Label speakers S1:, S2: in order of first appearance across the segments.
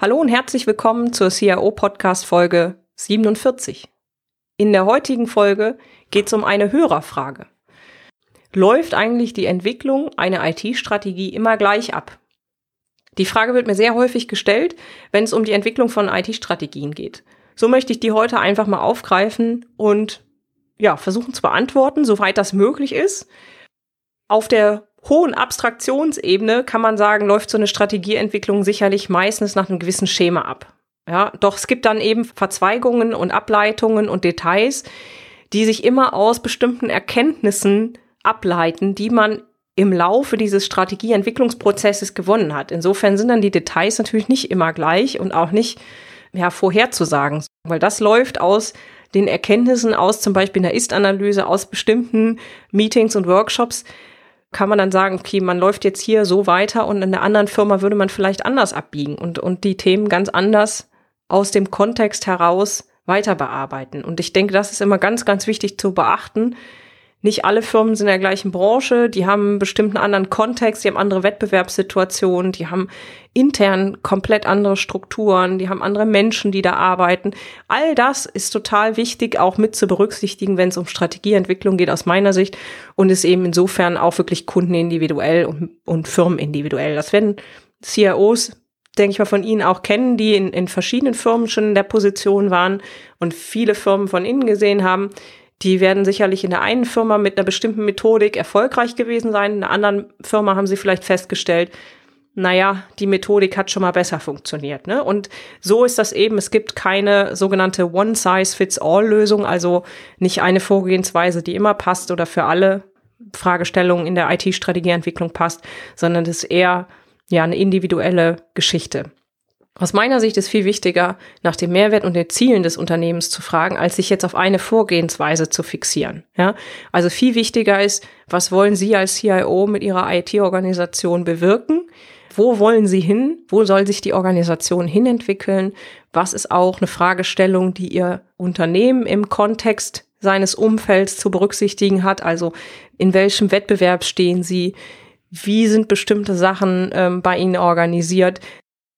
S1: Hallo und herzlich willkommen zur CIO Podcast Folge 47. In der heutigen Folge geht es um eine Hörerfrage. Läuft eigentlich die Entwicklung einer IT-Strategie immer gleich ab? Die Frage wird mir sehr häufig gestellt, wenn es um die Entwicklung von IT-Strategien geht. So möchte ich die heute einfach mal aufgreifen und ja, versuchen zu beantworten, soweit das möglich ist. Auf der hohen Abstraktionsebene kann man sagen, läuft so eine Strategieentwicklung sicherlich meistens nach einem gewissen Schema ab. Ja, doch es gibt dann eben Verzweigungen und Ableitungen und Details, die sich immer aus bestimmten Erkenntnissen ableiten, die man im Laufe dieses Strategieentwicklungsprozesses gewonnen hat. Insofern sind dann die Details natürlich nicht immer gleich und auch nicht ja, vorherzusagen, weil das läuft aus den Erkenntnissen aus zum Beispiel einer Ist-Analyse, aus bestimmten Meetings und Workshops, kann man dann sagen, okay, man läuft jetzt hier so weiter und in der anderen Firma würde man vielleicht anders abbiegen und, und die Themen ganz anders aus dem Kontext heraus weiter bearbeiten. Und ich denke, das ist immer ganz, ganz wichtig zu beachten, nicht alle Firmen sind in der gleichen Branche, die haben einen bestimmten anderen Kontext, die haben andere Wettbewerbssituationen, die haben intern komplett andere Strukturen, die haben andere Menschen, die da arbeiten. All das ist total wichtig, auch mit zu berücksichtigen, wenn es um Strategieentwicklung geht, aus meiner Sicht. Und ist eben insofern auch wirklich kundenindividuell und, und firmenindividuell. Das werden CIOs denke ich mal, von Ihnen auch kennen, die in, in verschiedenen Firmen schon in der Position waren und viele Firmen von Ihnen gesehen haben. Die werden sicherlich in der einen Firma mit einer bestimmten Methodik erfolgreich gewesen sein, in der anderen Firma haben sie vielleicht festgestellt, naja, die Methodik hat schon mal besser funktioniert. Ne? Und so ist das eben. Es gibt keine sogenannte One-Size-Fits-All-Lösung, also nicht eine Vorgehensweise, die immer passt oder für alle Fragestellungen in der IT-Strategieentwicklung passt, sondern das ist eher ja eine individuelle Geschichte. Aus meiner Sicht ist viel wichtiger, nach dem Mehrwert und den Zielen des Unternehmens zu fragen, als sich jetzt auf eine Vorgehensweise zu fixieren. Ja? Also viel wichtiger ist, was wollen Sie als CIO mit Ihrer IT-Organisation bewirken? Wo wollen Sie hin? Wo soll sich die Organisation hinentwickeln? Was ist auch eine Fragestellung, die Ihr Unternehmen im Kontext seines Umfelds zu berücksichtigen hat? Also in welchem Wettbewerb stehen Sie? Wie sind bestimmte Sachen ähm, bei Ihnen organisiert?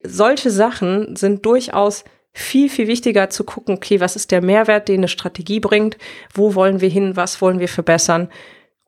S1: Solche Sachen sind durchaus viel, viel wichtiger zu gucken, okay, was ist der Mehrwert, den eine Strategie bringt, wo wollen wir hin, was wollen wir verbessern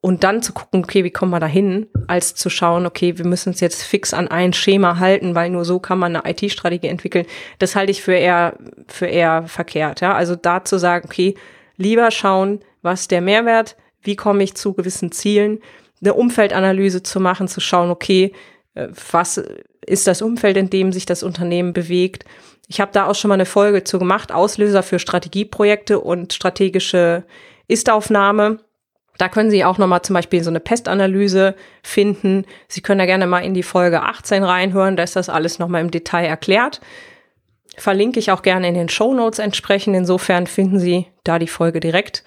S1: und dann zu gucken, okay, wie kommen wir da hin, als zu schauen, okay, wir müssen uns jetzt fix an ein Schema halten, weil nur so kann man eine IT-Strategie entwickeln. Das halte ich für eher, für eher verkehrt, ja. Also da zu sagen, okay, lieber schauen, was der Mehrwert, wie komme ich zu gewissen Zielen, eine Umfeldanalyse zu machen, zu schauen, okay, äh, was ist das Umfeld, in dem sich das Unternehmen bewegt. Ich habe da auch schon mal eine Folge zu gemacht, Auslöser für Strategieprojekte und strategische Ist-Aufnahme. Da können Sie auch nochmal zum Beispiel so eine Pestanalyse finden. Sie können da gerne mal in die Folge 18 reinhören, da ist das alles nochmal im Detail erklärt. Verlinke ich auch gerne in den Show Notes entsprechend. Insofern finden Sie da die Folge direkt.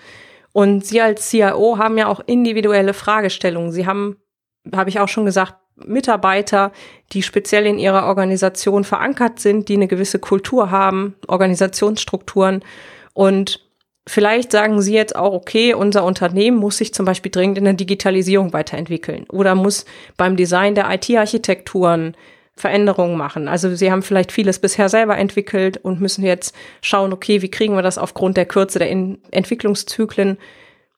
S1: Und Sie als CIO haben ja auch individuelle Fragestellungen. Sie haben, habe ich auch schon gesagt, Mitarbeiter, die speziell in ihrer Organisation verankert sind, die eine gewisse Kultur haben, Organisationsstrukturen. Und vielleicht sagen Sie jetzt auch, okay, unser Unternehmen muss sich zum Beispiel dringend in der Digitalisierung weiterentwickeln oder muss beim Design der IT-Architekturen Veränderungen machen. Also Sie haben vielleicht vieles bisher selber entwickelt und müssen jetzt schauen, okay, wie kriegen wir das aufgrund der Kürze der Entwicklungszyklen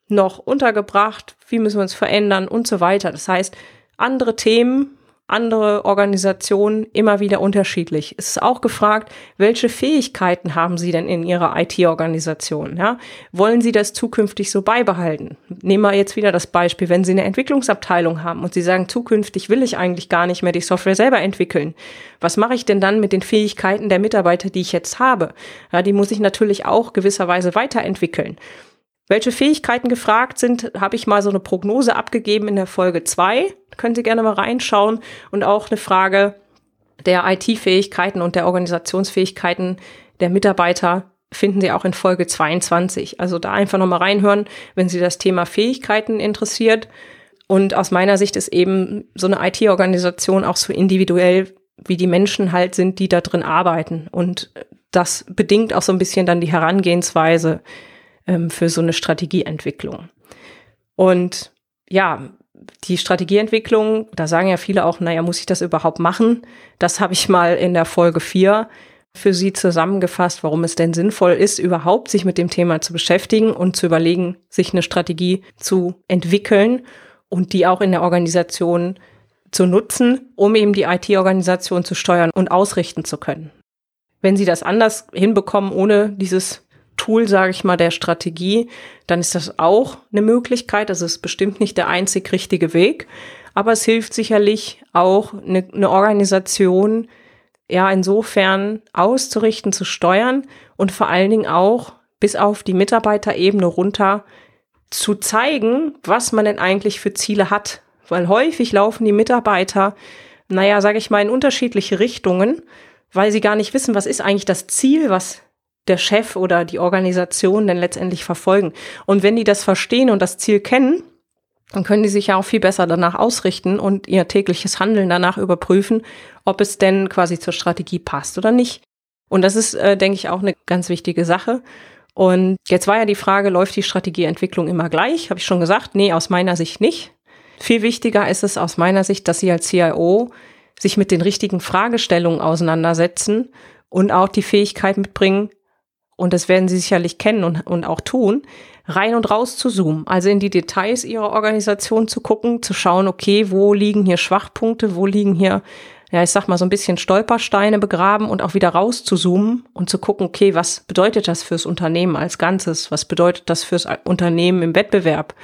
S1: noch untergebracht? Wie müssen wir uns verändern und so weiter? Das heißt, andere Themen, andere Organisationen immer wieder unterschiedlich. Es ist auch gefragt, welche Fähigkeiten haben Sie denn in Ihrer IT-Organisation? Ja? Wollen Sie das zukünftig so beibehalten? Nehmen wir jetzt wieder das Beispiel, wenn Sie eine Entwicklungsabteilung haben und Sie sagen, zukünftig will ich eigentlich gar nicht mehr die Software selber entwickeln. Was mache ich denn dann mit den Fähigkeiten der Mitarbeiter, die ich jetzt habe? Ja, die muss ich natürlich auch gewisserweise weiterentwickeln. Welche Fähigkeiten gefragt sind, habe ich mal so eine Prognose abgegeben in der Folge zwei. Können Sie gerne mal reinschauen. Und auch eine Frage, der IT-Fähigkeiten und der Organisationsfähigkeiten der Mitarbeiter finden Sie auch in Folge 22. Also da einfach nochmal reinhören, wenn Sie das Thema Fähigkeiten interessiert. Und aus meiner Sicht ist eben so eine IT-Organisation auch so individuell, wie die Menschen halt sind, die da drin arbeiten. Und das bedingt auch so ein bisschen dann die Herangehensweise ähm, für so eine Strategieentwicklung. Und ja, die Strategieentwicklung, da sagen ja viele auch, naja, muss ich das überhaupt machen? Das habe ich mal in der Folge 4 für Sie zusammengefasst, warum es denn sinnvoll ist, überhaupt sich mit dem Thema zu beschäftigen und zu überlegen, sich eine Strategie zu entwickeln und die auch in der Organisation zu nutzen, um eben die IT-Organisation zu steuern und ausrichten zu können. Wenn Sie das anders hinbekommen, ohne dieses Tool, sage ich mal, der Strategie, dann ist das auch eine Möglichkeit. Das ist bestimmt nicht der einzig richtige Weg, aber es hilft sicherlich auch eine, eine Organisation, ja, insofern auszurichten, zu steuern und vor allen Dingen auch bis auf die Mitarbeiterebene runter zu zeigen, was man denn eigentlich für Ziele hat. Weil häufig laufen die Mitarbeiter, naja, sage ich mal, in unterschiedliche Richtungen, weil sie gar nicht wissen, was ist eigentlich das Ziel, was der Chef oder die Organisation denn letztendlich verfolgen. Und wenn die das verstehen und das Ziel kennen, dann können die sich ja auch viel besser danach ausrichten und ihr tägliches Handeln danach überprüfen, ob es denn quasi zur Strategie passt oder nicht. Und das ist, äh, denke ich, auch eine ganz wichtige Sache. Und jetzt war ja die Frage, läuft die Strategieentwicklung immer gleich? Habe ich schon gesagt, nee, aus meiner Sicht nicht. Viel wichtiger ist es aus meiner Sicht, dass Sie als CIO sich mit den richtigen Fragestellungen auseinandersetzen und auch die Fähigkeit mitbringen, und das werden Sie sicherlich kennen und, und auch tun, rein und raus zu zoomen, also in die Details Ihrer Organisation zu gucken, zu schauen, okay, wo liegen hier Schwachpunkte, wo liegen hier, ja, ich sag mal, so ein bisschen Stolpersteine begraben und auch wieder raus zu zoomen und zu gucken, okay, was bedeutet das fürs Unternehmen als Ganzes? Was bedeutet das fürs Unternehmen im Wettbewerb?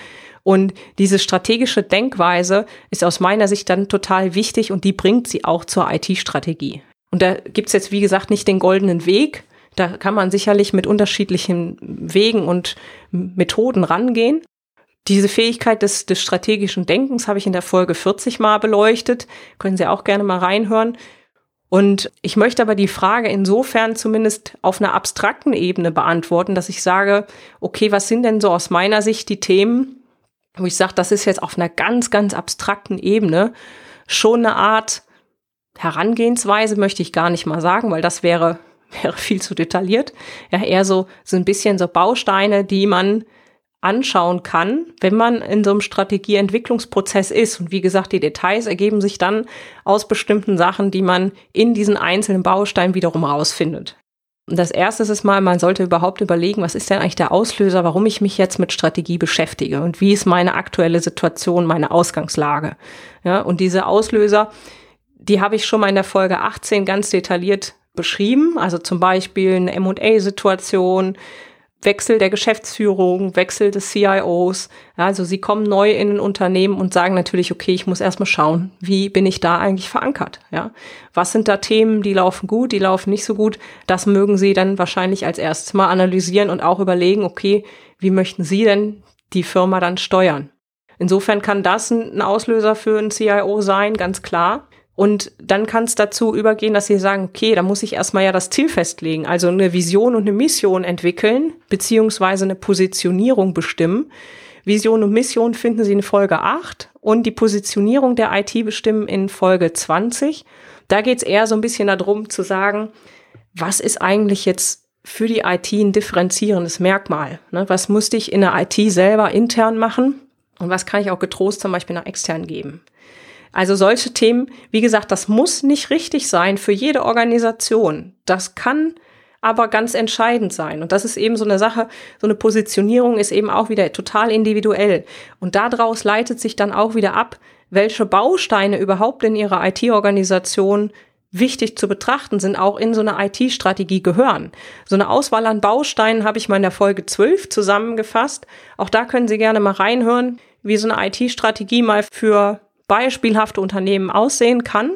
S1: Und diese strategische Denkweise ist aus meiner Sicht dann total wichtig und die bringt sie auch zur IT-Strategie. Und da gibt's jetzt, wie gesagt, nicht den goldenen Weg, da kann man sicherlich mit unterschiedlichen Wegen und Methoden rangehen. Diese Fähigkeit des, des strategischen Denkens habe ich in der Folge 40 mal beleuchtet. Können Sie auch gerne mal reinhören. Und ich möchte aber die Frage insofern zumindest auf einer abstrakten Ebene beantworten, dass ich sage, okay, was sind denn so aus meiner Sicht die Themen, wo ich sage, das ist jetzt auf einer ganz, ganz abstrakten Ebene schon eine Art Herangehensweise, möchte ich gar nicht mal sagen, weil das wäre wäre viel zu detailliert. Ja, eher so, so ein bisschen so Bausteine, die man anschauen kann, wenn man in so einem Strategieentwicklungsprozess ist. Und wie gesagt, die Details ergeben sich dann aus bestimmten Sachen, die man in diesen einzelnen Bausteinen wiederum rausfindet. Und das erste ist mal, man sollte überhaupt überlegen, was ist denn eigentlich der Auslöser, warum ich mich jetzt mit Strategie beschäftige und wie ist meine aktuelle Situation, meine Ausgangslage. Ja, und diese Auslöser, die habe ich schon mal in der Folge 18 ganz detailliert beschrieben, also zum Beispiel eine M&A-Situation, Wechsel der Geschäftsführung, Wechsel des CIOs. Also sie kommen neu in ein Unternehmen und sagen natürlich, okay, ich muss erstmal schauen, wie bin ich da eigentlich verankert? Ja, was sind da Themen, die laufen gut, die laufen nicht so gut? Das mögen sie dann wahrscheinlich als erstes mal analysieren und auch überlegen, okay, wie möchten sie denn die Firma dann steuern? Insofern kann das ein Auslöser für ein CIO sein, ganz klar. Und dann kann es dazu übergehen, dass sie sagen, okay, da muss ich erstmal ja das Ziel festlegen, also eine Vision und eine Mission entwickeln, beziehungsweise eine Positionierung bestimmen. Vision und Mission finden Sie in Folge 8 und die Positionierung der IT bestimmen in Folge 20. Da geht es eher so ein bisschen darum zu sagen, was ist eigentlich jetzt für die IT ein differenzierendes Merkmal? Ne? Was musste ich in der IT selber intern machen und was kann ich auch getrost zum Beispiel nach extern geben? Also solche Themen, wie gesagt, das muss nicht richtig sein für jede Organisation. Das kann aber ganz entscheidend sein. Und das ist eben so eine Sache, so eine Positionierung ist eben auch wieder total individuell. Und daraus leitet sich dann auch wieder ab, welche Bausteine überhaupt in ihrer IT-Organisation wichtig zu betrachten sind, auch in so eine IT-Strategie gehören. So eine Auswahl an Bausteinen habe ich mal in der Folge 12 zusammengefasst. Auch da können Sie gerne mal reinhören, wie so eine IT-Strategie mal für beispielhafte Unternehmen aussehen kann.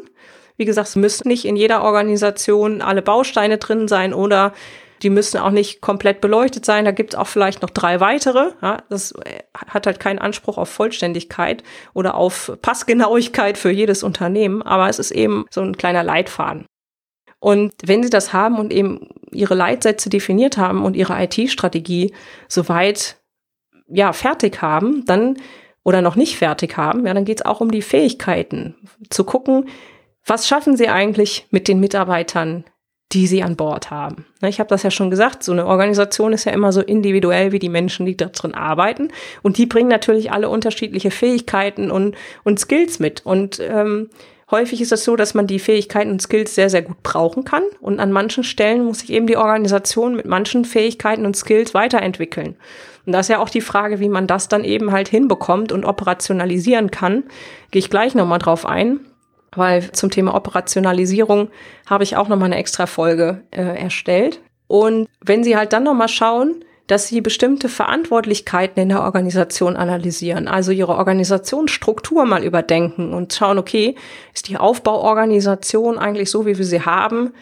S1: Wie gesagt, es müssen nicht in jeder Organisation alle Bausteine drin sein oder Die müssen auch nicht komplett beleuchtet sein. Da gibt es auch vielleicht noch drei weitere. Ja, das äh, hat halt keinen Anspruch auf Vollständigkeit oder auf Passgenauigkeit für jedes Unternehmen. Aber es ist eben so ein kleiner Leitfaden. Und wenn Sie das haben und eben Ihre Leitsätze definiert haben und Ihre IT-Strategie soweit ja fertig haben, dann oder noch nicht fertig haben, ja, dann geht es auch um die Fähigkeiten, zu gucken, was schaffen Sie eigentlich mit den Mitarbeitern, die Sie an Bord haben. Ich habe das ja schon gesagt, so eine Organisation ist ja immer so individuell wie die Menschen, die da drin arbeiten. Und die bringen natürlich alle unterschiedliche Fähigkeiten und, und Skills mit. Und ähm, häufig ist es so, dass man die Fähigkeiten und Skills sehr, sehr gut brauchen kann. Und an manchen Stellen muss sich eben die Organisation mit manchen Fähigkeiten und Skills weiterentwickeln. Und da ist ja auch die Frage, wie man das dann eben halt hinbekommt und operationalisieren kann. Gehe ich gleich nochmal drauf ein, weil zum Thema Operationalisierung habe ich auch nochmal eine extra Folge äh, erstellt. Und wenn Sie halt dann nochmal schauen, dass sie bestimmte Verantwortlichkeiten in der Organisation analysieren, also ihre Organisationsstruktur mal überdenken und schauen, okay, ist die Aufbauorganisation eigentlich so, wie wir sie haben,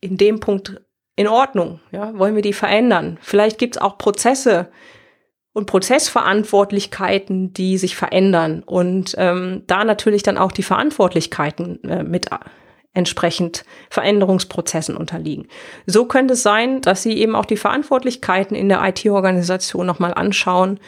S1: in dem Punkt in Ordnung? Ja, wollen wir die verändern? Vielleicht gibt es auch Prozesse und Prozessverantwortlichkeiten, die sich verändern und ähm, da natürlich dann auch die Verantwortlichkeiten äh, mit entsprechend Veränderungsprozessen unterliegen. So könnte es sein, dass Sie eben auch die Verantwortlichkeiten in der IT-Organisation nochmal anschauen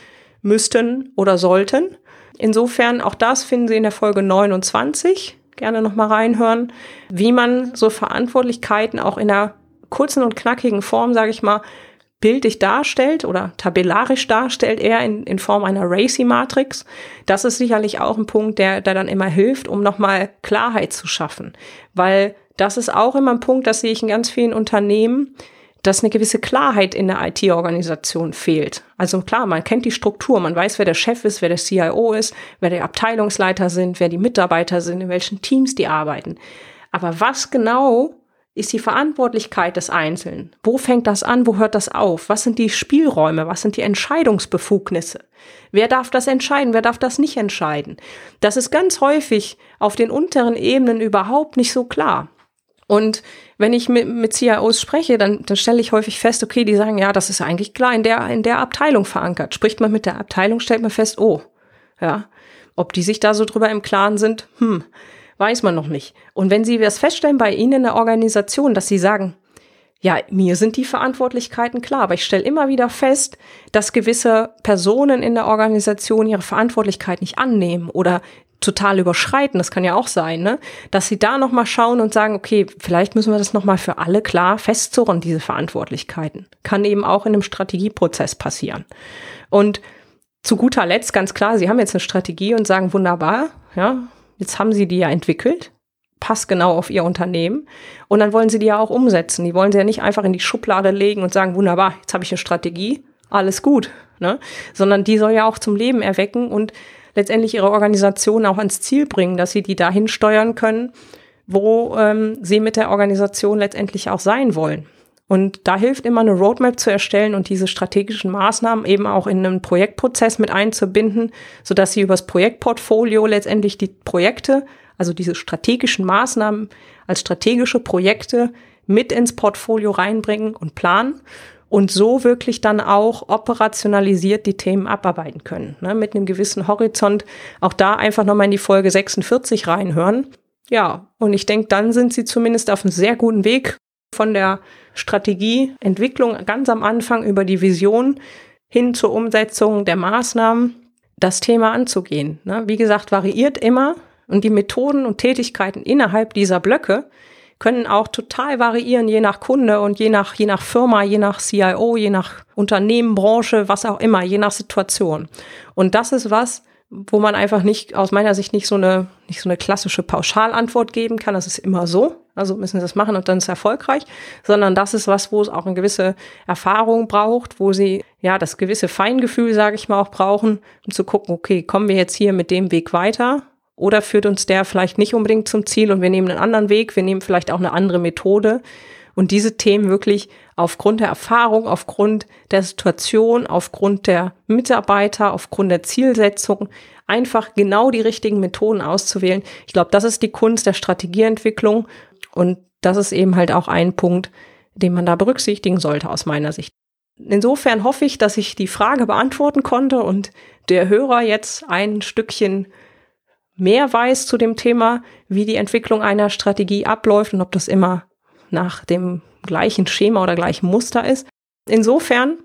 S1: müssten oder sollten. Insofern, auch das finden Sie in der Folge 29. Gerne nochmal reinhören, wie man so Verantwortlichkeiten auch in einer kurzen und knackigen Form, sage ich mal, bildlich darstellt oder tabellarisch darstellt, eher in, in Form einer Racy-Matrix. Das ist sicherlich auch ein Punkt, der, der dann immer hilft, um nochmal Klarheit zu schaffen. Weil das ist auch immer ein Punkt, das sehe ich in ganz vielen Unternehmen, dass eine gewisse Klarheit in der IT-Organisation fehlt. Also klar, man kennt die Struktur, man weiß, wer der Chef ist, wer der CIO ist, wer der Abteilungsleiter sind, wer die Mitarbeiter sind, in welchen Teams die arbeiten. Aber was genau ist die Verantwortlichkeit des Einzelnen? Wo fängt das an? Wo hört das auf? Was sind die Spielräume? Was sind die Entscheidungsbefugnisse? Wer darf das entscheiden? Wer darf das nicht entscheiden? Das ist ganz häufig auf den unteren Ebenen überhaupt nicht so klar. Und wenn ich mit, mit CIOs spreche, dann, dann stelle ich häufig fest, okay, die sagen, ja, das ist eigentlich klar in der, in der Abteilung verankert. Spricht man mit der Abteilung, stellt man fest, oh, ja, ob die sich da so drüber im Klaren sind, hm, weiß man noch nicht. Und wenn Sie das feststellen bei Ihnen in der Organisation, dass Sie sagen, ja, mir sind die Verantwortlichkeiten klar, aber ich stelle immer wieder fest, dass gewisse Personen in der Organisation ihre Verantwortlichkeit nicht annehmen oder total überschreiten, das kann ja auch sein, ne? dass sie da nochmal schauen und sagen, okay, vielleicht müssen wir das nochmal für alle klar festzurren, diese Verantwortlichkeiten. Kann eben auch in einem Strategieprozess passieren. Und zu guter Letzt ganz klar, Sie haben jetzt eine Strategie und sagen, wunderbar, ja, Jetzt haben sie die ja entwickelt, passt genau auf ihr Unternehmen. Und dann wollen sie die ja auch umsetzen. Die wollen sie ja nicht einfach in die Schublade legen und sagen, wunderbar, jetzt habe ich eine Strategie, alles gut. Ne? Sondern die soll ja auch zum Leben erwecken und letztendlich ihre Organisation auch ans Ziel bringen, dass sie die dahin steuern können, wo ähm, sie mit der Organisation letztendlich auch sein wollen. Und da hilft immer eine Roadmap zu erstellen und diese strategischen Maßnahmen eben auch in einen Projektprozess mit einzubinden, sodass sie übers Projektportfolio letztendlich die Projekte, also diese strategischen Maßnahmen als strategische Projekte mit ins Portfolio reinbringen und planen und so wirklich dann auch operationalisiert die Themen abarbeiten können, ne, mit einem gewissen Horizont. Auch da einfach nochmal in die Folge 46 reinhören. Ja, und ich denke, dann sind sie zumindest auf einem sehr guten Weg, von der Strategieentwicklung ganz am Anfang über die Vision hin zur Umsetzung der Maßnahmen das Thema anzugehen. Ne? Wie gesagt, variiert immer und die Methoden und Tätigkeiten innerhalb dieser Blöcke können auch total variieren, je nach Kunde und je nach, je nach Firma, je nach CIO, je nach Unternehmen, Branche, was auch immer, je nach Situation. Und das ist was, wo man einfach nicht, aus meiner Sicht nicht so eine, nicht so eine klassische Pauschalantwort geben kann. Das ist immer so. Also müssen sie das machen und dann ist es erfolgreich. Sondern das ist was, wo es auch eine gewisse Erfahrung braucht, wo sie ja das gewisse Feingefühl, sage ich mal, auch brauchen, um zu gucken, okay, kommen wir jetzt hier mit dem Weg weiter? Oder führt uns der vielleicht nicht unbedingt zum Ziel und wir nehmen einen anderen Weg, wir nehmen vielleicht auch eine andere Methode und diese Themen wirklich aufgrund der Erfahrung, aufgrund der Situation, aufgrund der Mitarbeiter, aufgrund der Zielsetzung einfach genau die richtigen Methoden auszuwählen. Ich glaube, das ist die Kunst der Strategieentwicklung und das ist eben halt auch ein Punkt, den man da berücksichtigen sollte aus meiner Sicht. Insofern hoffe ich, dass ich die Frage beantworten konnte und der Hörer jetzt ein Stückchen mehr weiß zu dem Thema, wie die Entwicklung einer Strategie abläuft und ob das immer nach dem gleichen Schema oder gleichen Muster ist. Insofern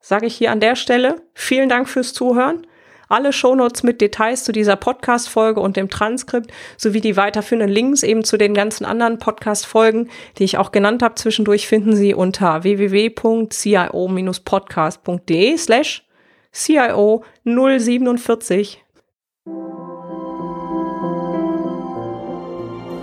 S1: sage ich hier an der Stelle vielen Dank fürs Zuhören. Alle Shownotes mit Details zu dieser Podcast-Folge und dem Transkript sowie die weiterführenden Links eben zu den ganzen anderen Podcast-Folgen, die ich auch genannt habe zwischendurch, finden Sie unter www.cio-podcast.de slash CIO 047.